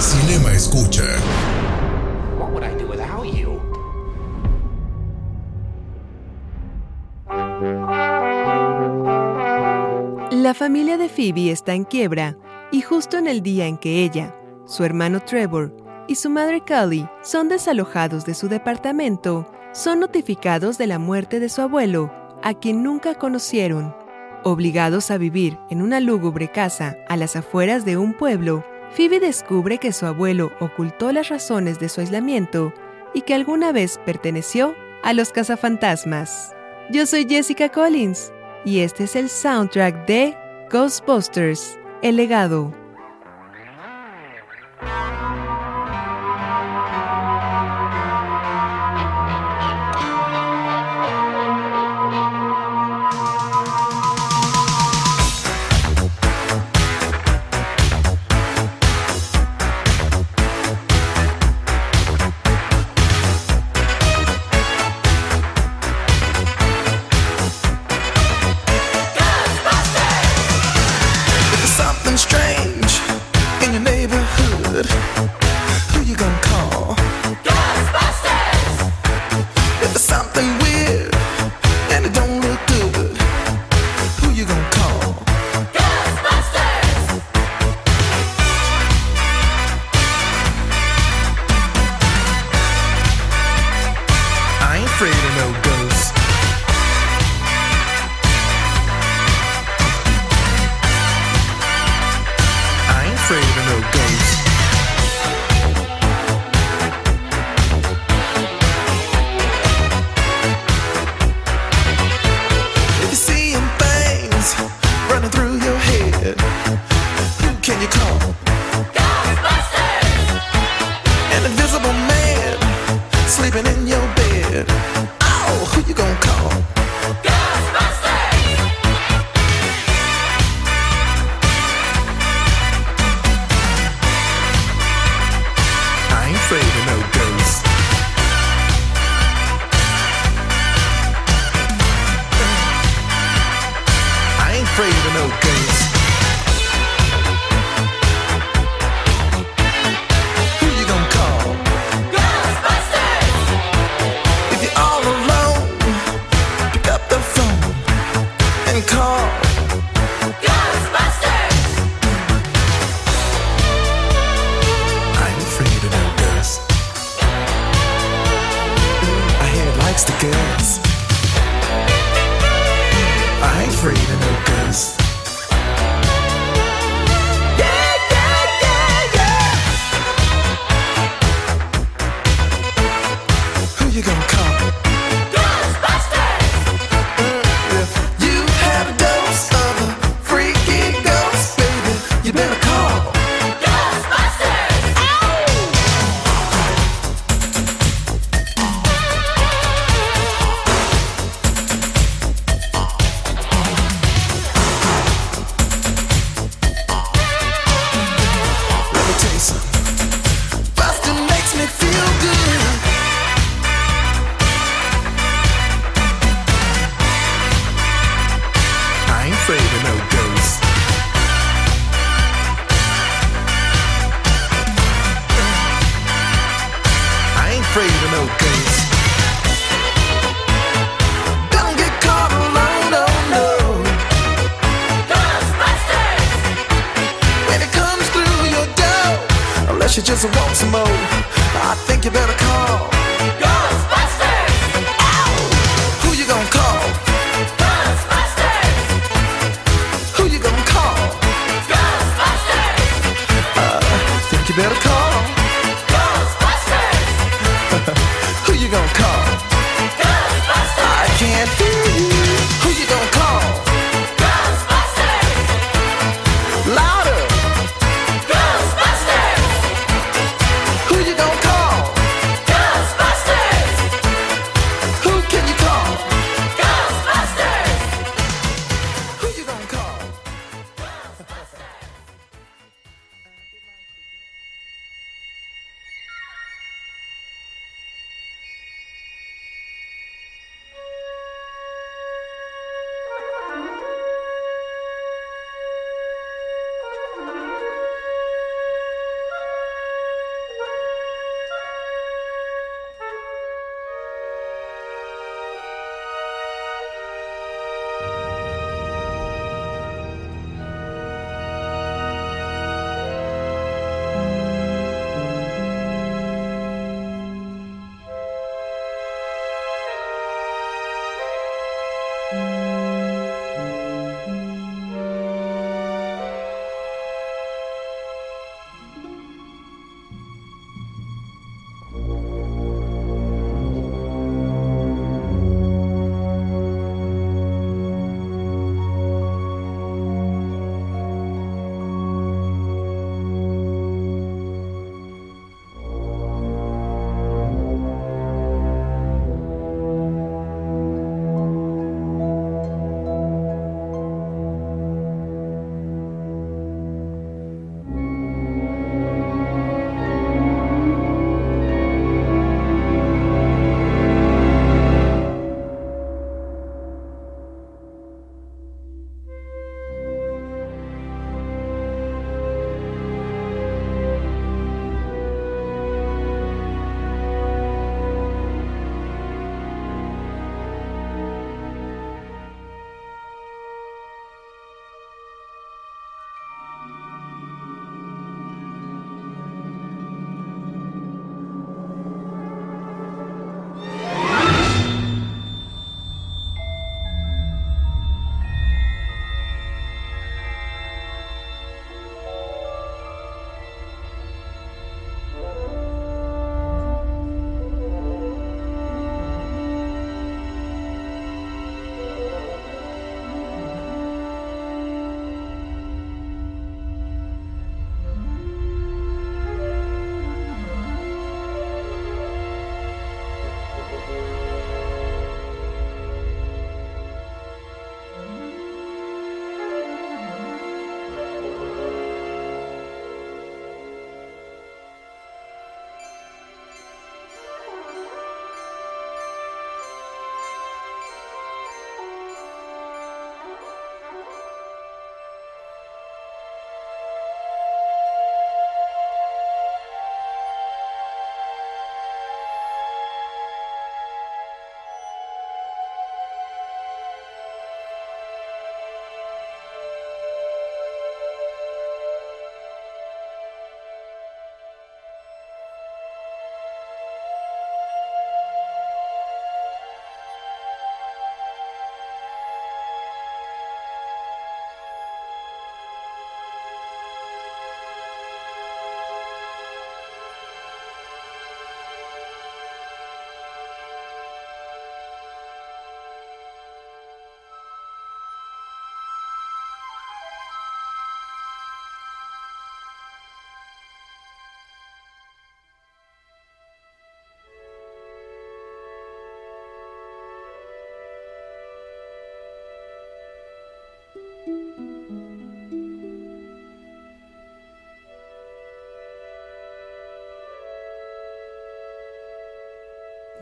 Cinema Escucha. What would I do without you? La familia de Phoebe está en quiebra y justo en el día en que ella, su hermano Trevor y su madre Cully son desalojados de su departamento, son notificados de la muerte de su abuelo, a quien nunca conocieron. Obligados a vivir en una lúgubre casa a las afueras de un pueblo, Phoebe descubre que su abuelo ocultó las razones de su aislamiento y que alguna vez perteneció a los cazafantasmas. Yo soy Jessica Collins y este es el soundtrack de Ghostbusters, El legado.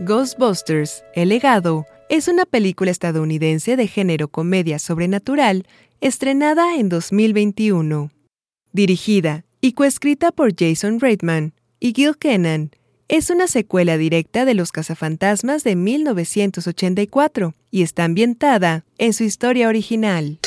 Ghostbusters, El legado, es una película estadounidense de género comedia sobrenatural estrenada en 2021. Dirigida y coescrita por Jason Reitman y Gil Kenan, es una secuela directa de Los cazafantasmas de 1984 y está ambientada en su historia original.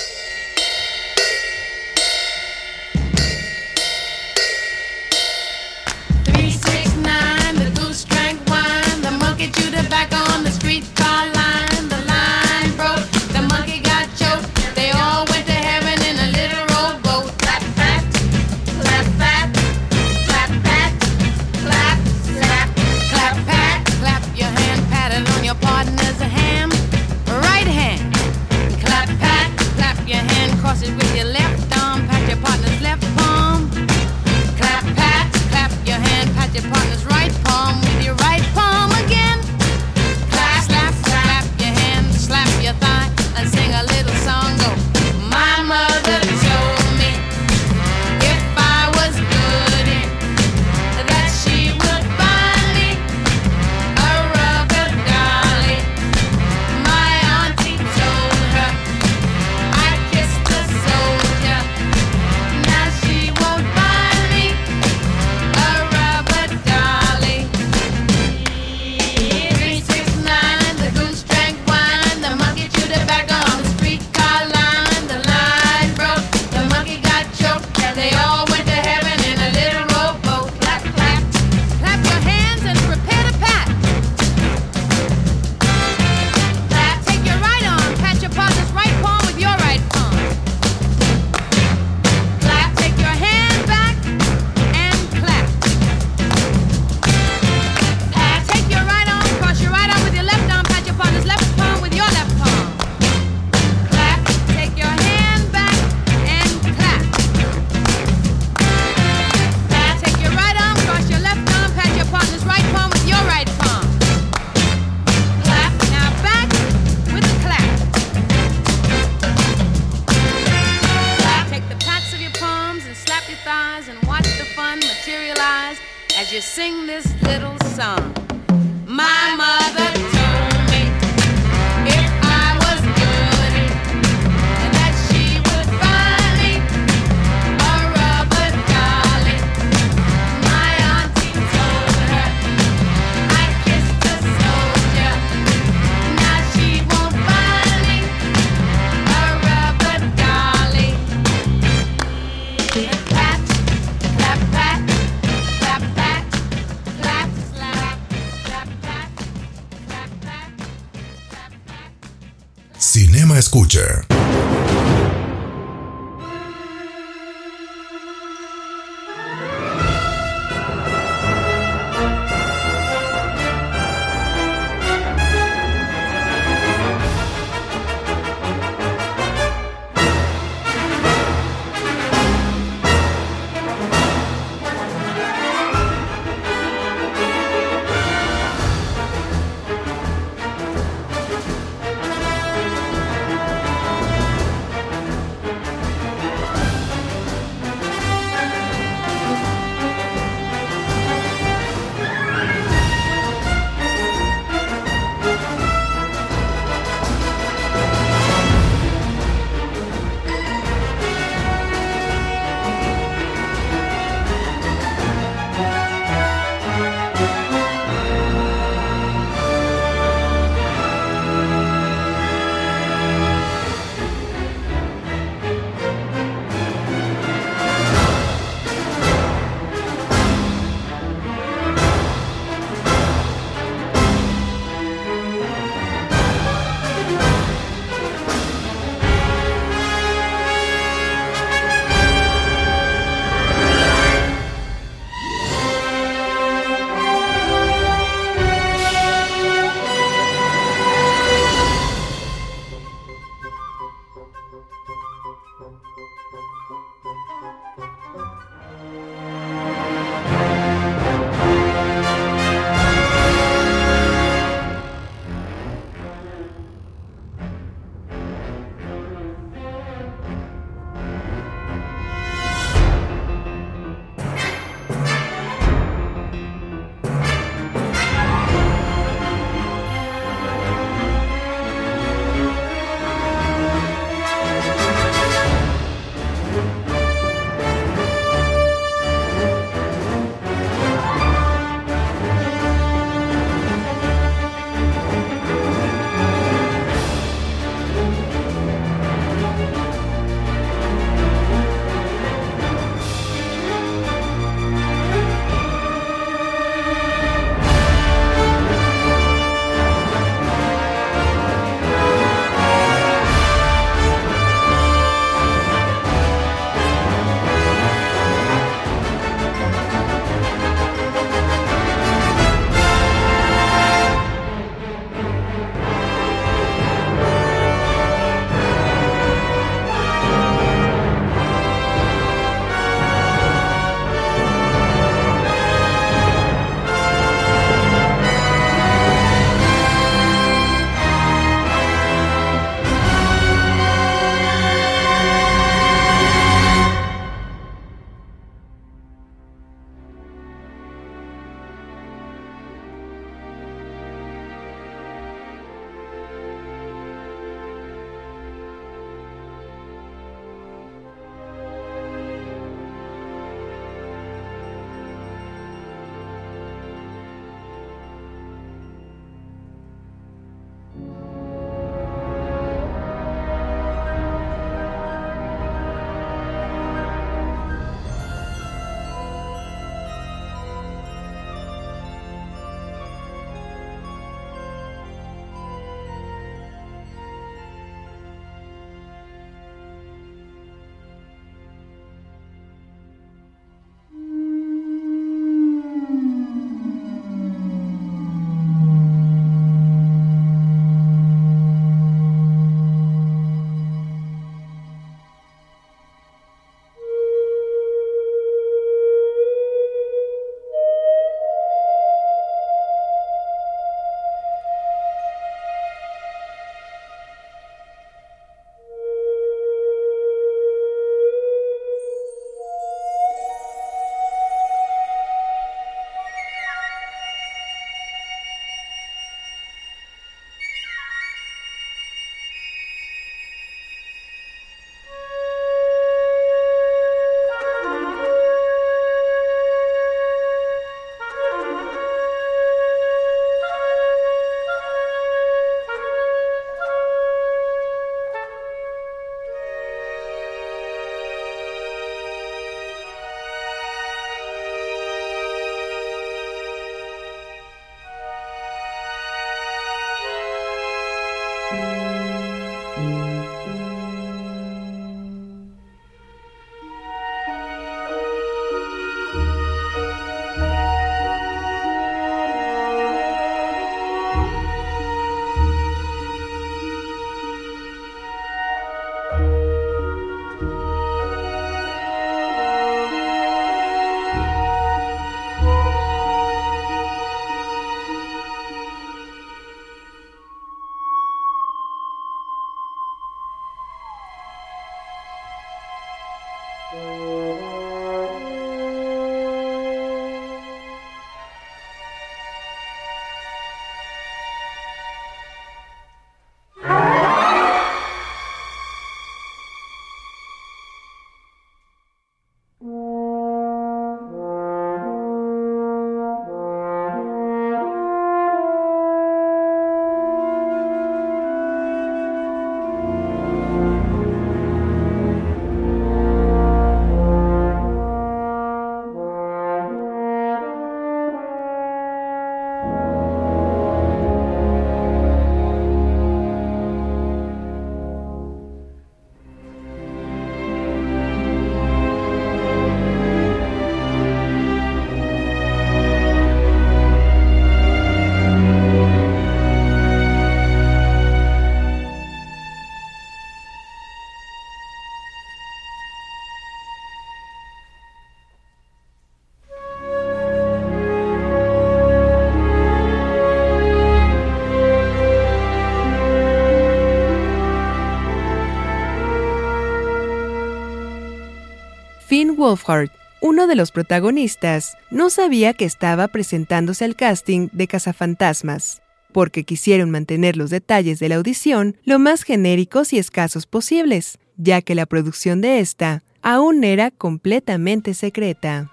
Wolfhard, uno de los protagonistas, no sabía que estaba presentándose al casting de Cazafantasmas, porque quisieron mantener los detalles de la audición lo más genéricos y escasos posibles, ya que la producción de esta aún era completamente secreta.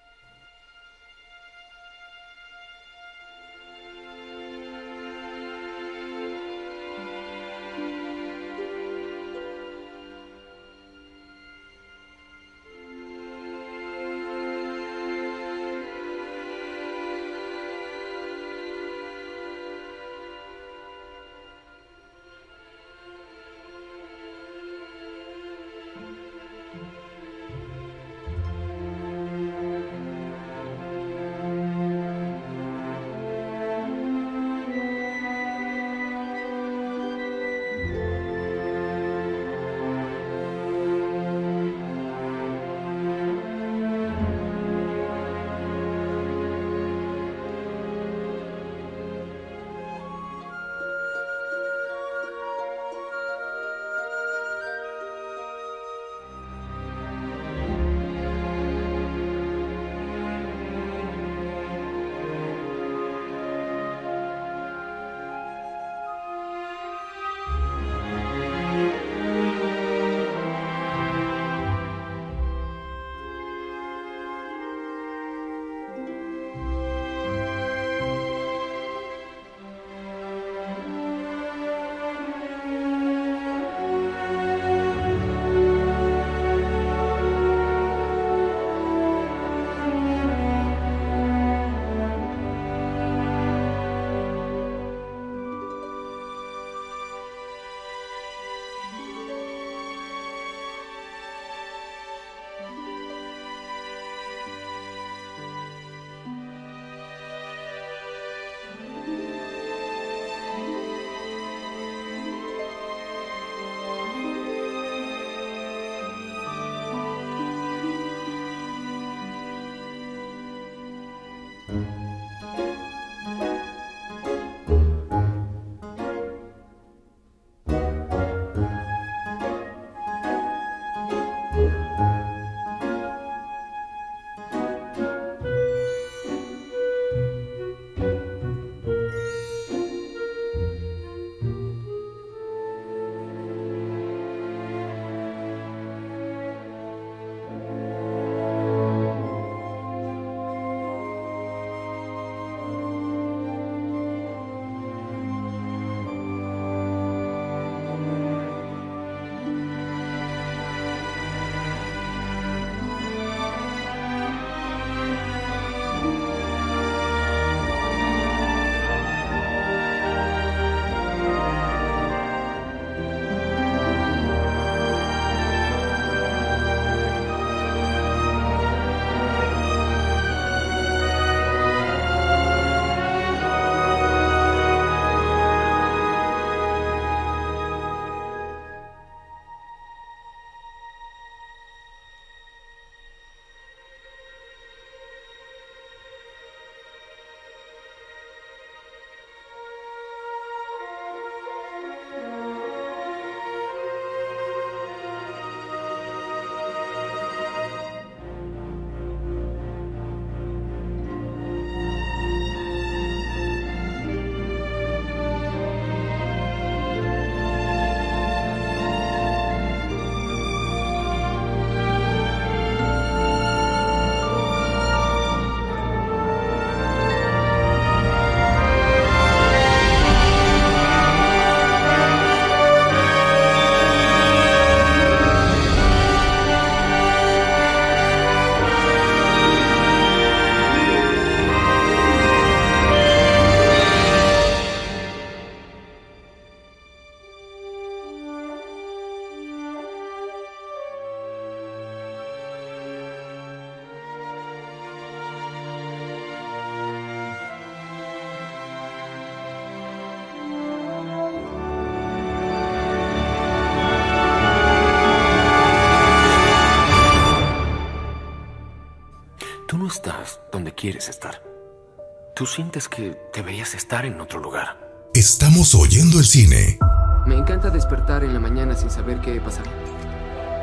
Sientes que deberías estar en otro lugar. Estamos oyendo el cine. Me encanta despertar en la mañana sin saber qué pasará.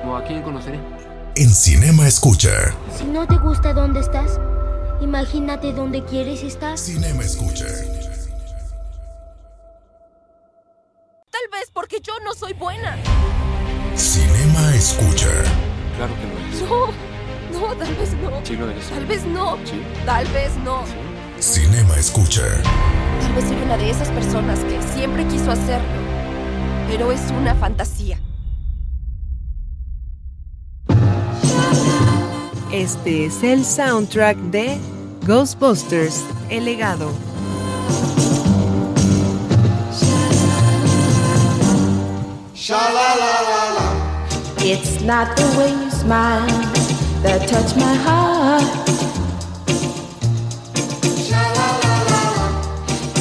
O a quién conoceré. en Cinema Escucha. Si no te gusta dónde estás, imagínate dónde quieres estar. Cinema Escucha. Tal vez porque yo no soy buena. Cinema Escucha. Claro que lo eres. No, no, tal vez no. Sí lo eres. Tal vez no. Sí. Tal vez no. Cinema Escucha. Tal vez soy una de esas personas que siempre quiso hacerlo. Pero es una fantasía. Este es el soundtrack de Ghostbusters, El legado. It's not the way you smile that touch my heart.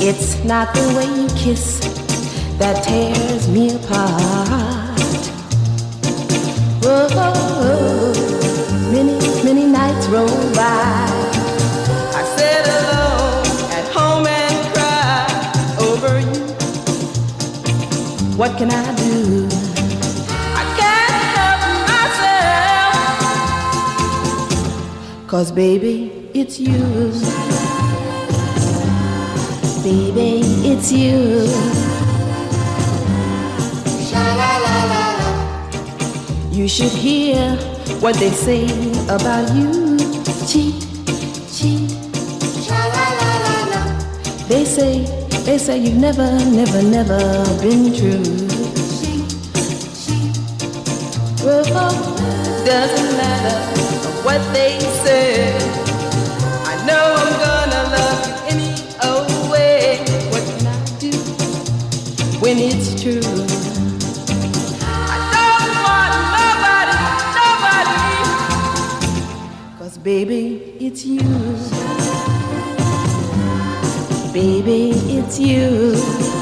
It's not the way you kiss that tears me apart. Whoa, many, many nights roll by. I sit alone at home and cry over you. What can I do? I can't help myself. Cause baby, it's you. Baby, it's you. You should hear what they say about you. Cheat, cheat. They say, they say you've never, never, never been true. Well, doesn't matter what they say. When it's true? I don't want nobody, nobody. Cause baby, it's you. Baby, it's you.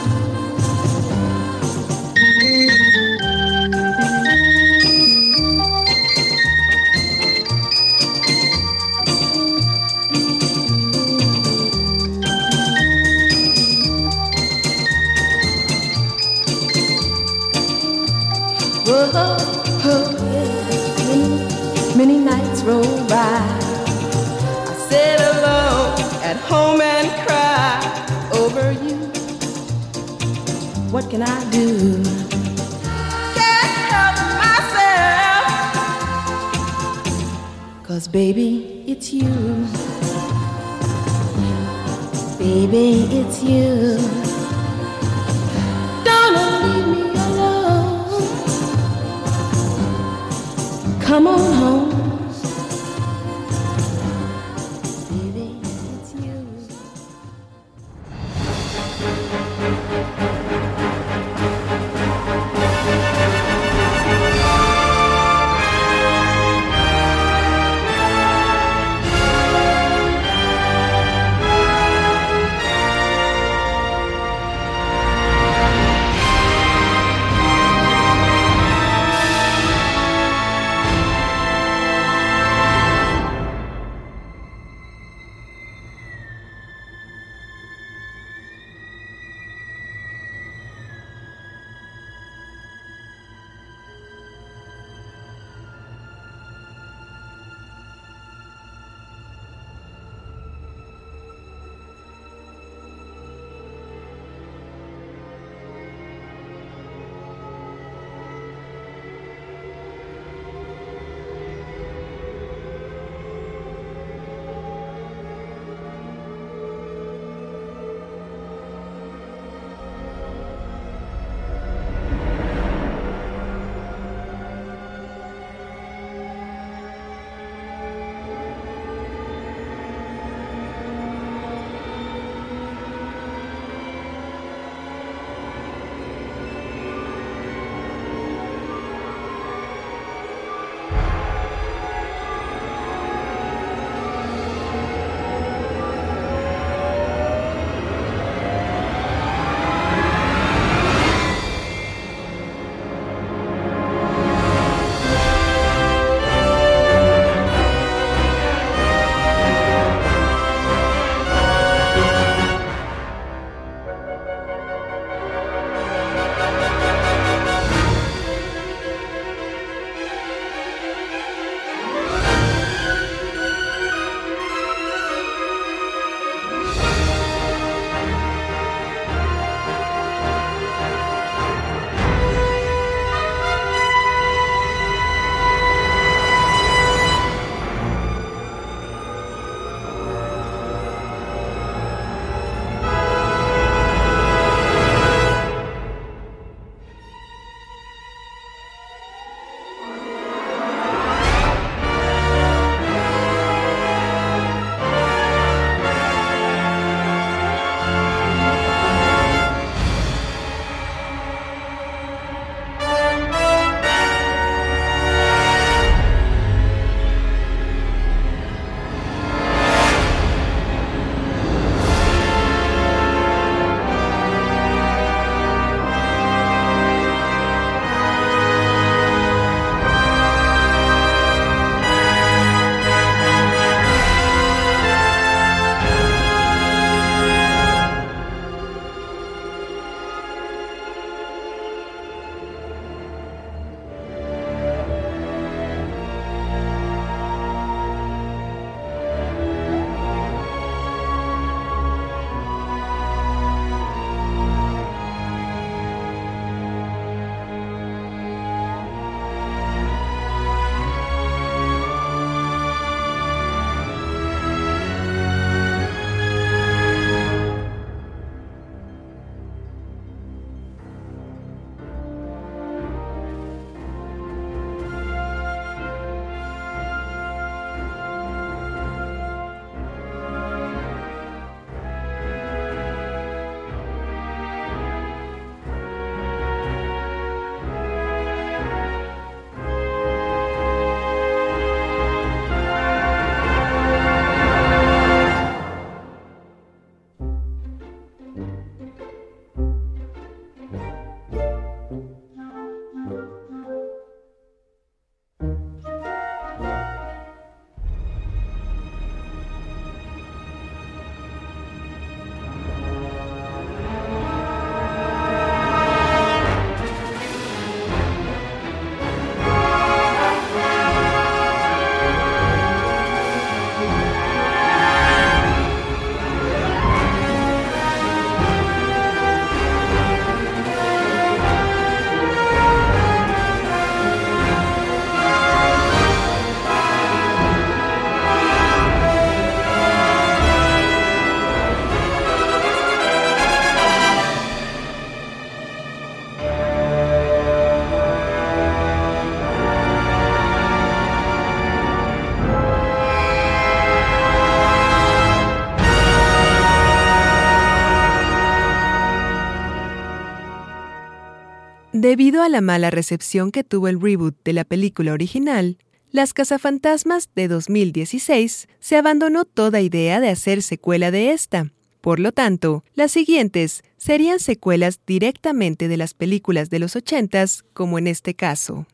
Debido a la mala recepción que tuvo el reboot de la película original, Las Cazafantasmas de 2016 se abandonó toda idea de hacer secuela de esta. Por lo tanto, las siguientes serían secuelas directamente de las películas de los 80s, como en este caso.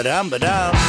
ba dum ba dum.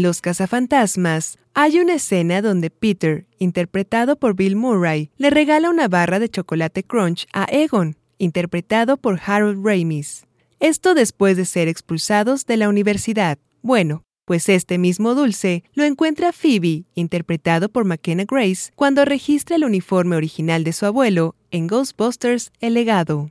En Los Cazafantasmas hay una escena donde Peter, interpretado por Bill Murray, le regala una barra de chocolate crunch a Egon, interpretado por Harold Ramis. Esto después de ser expulsados de la universidad. Bueno, pues este mismo dulce lo encuentra Phoebe, interpretado por McKenna Grace, cuando registra el uniforme original de su abuelo en Ghostbusters El legado.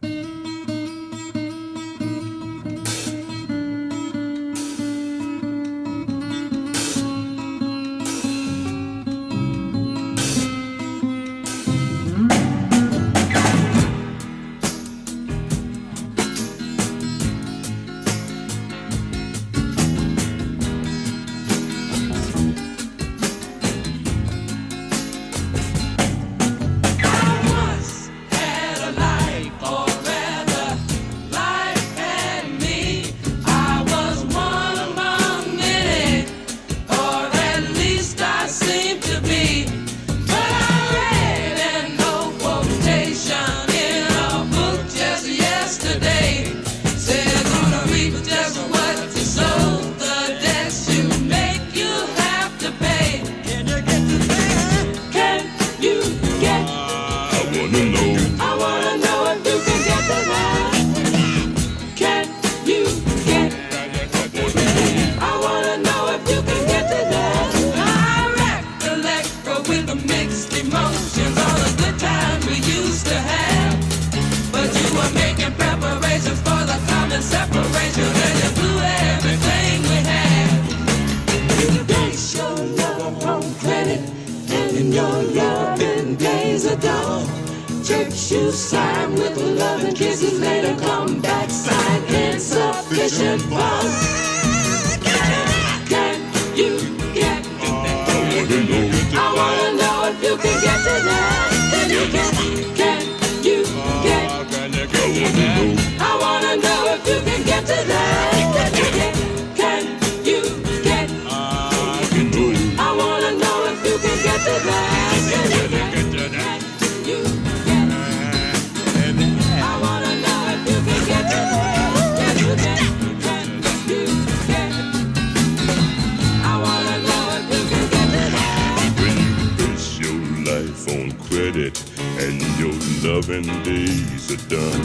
Loving days are done.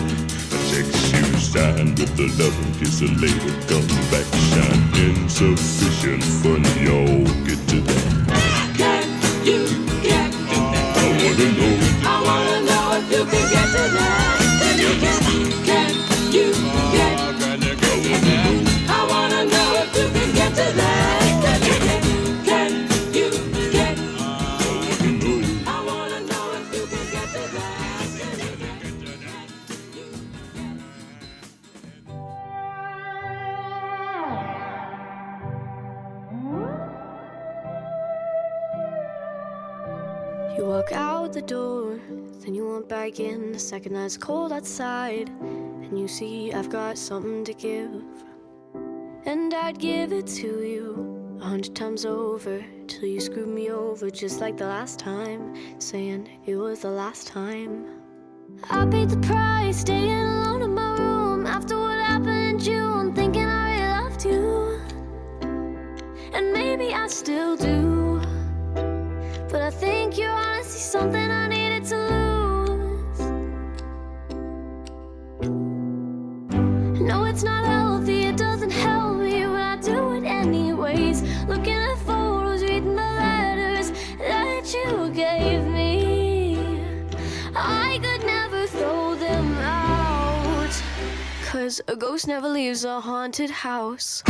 A check you signed with the loving kiss a later come back shine. Insufficient fun, y'all get to that. Can you get to that? I wanna know. I wanna know if you can get to that. Can you? Can back in the second that it's cold outside. And you see I've got something to give. And I'd give it to you a hundred times over till you screwed me over just like the last time, saying it was the last time. I paid the price, staying alone in my room after what happened in June, thinking I really loved you. And maybe I still do. But I think you're honestly something I needed to lose. It's not healthy, it doesn't help me, but I do it anyways. Looking at photos, reading the letters that you gave me. I could never throw them out. Cause a ghost never leaves a haunted house.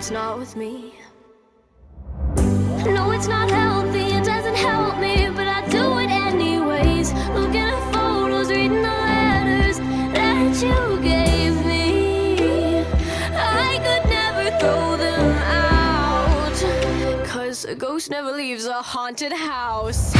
it's not with me. No, it's not healthy, it doesn't help me, but I do it anyways. Looking at photos, reading the letters that you gave me. I could never throw them out, cause a ghost never leaves a haunted house.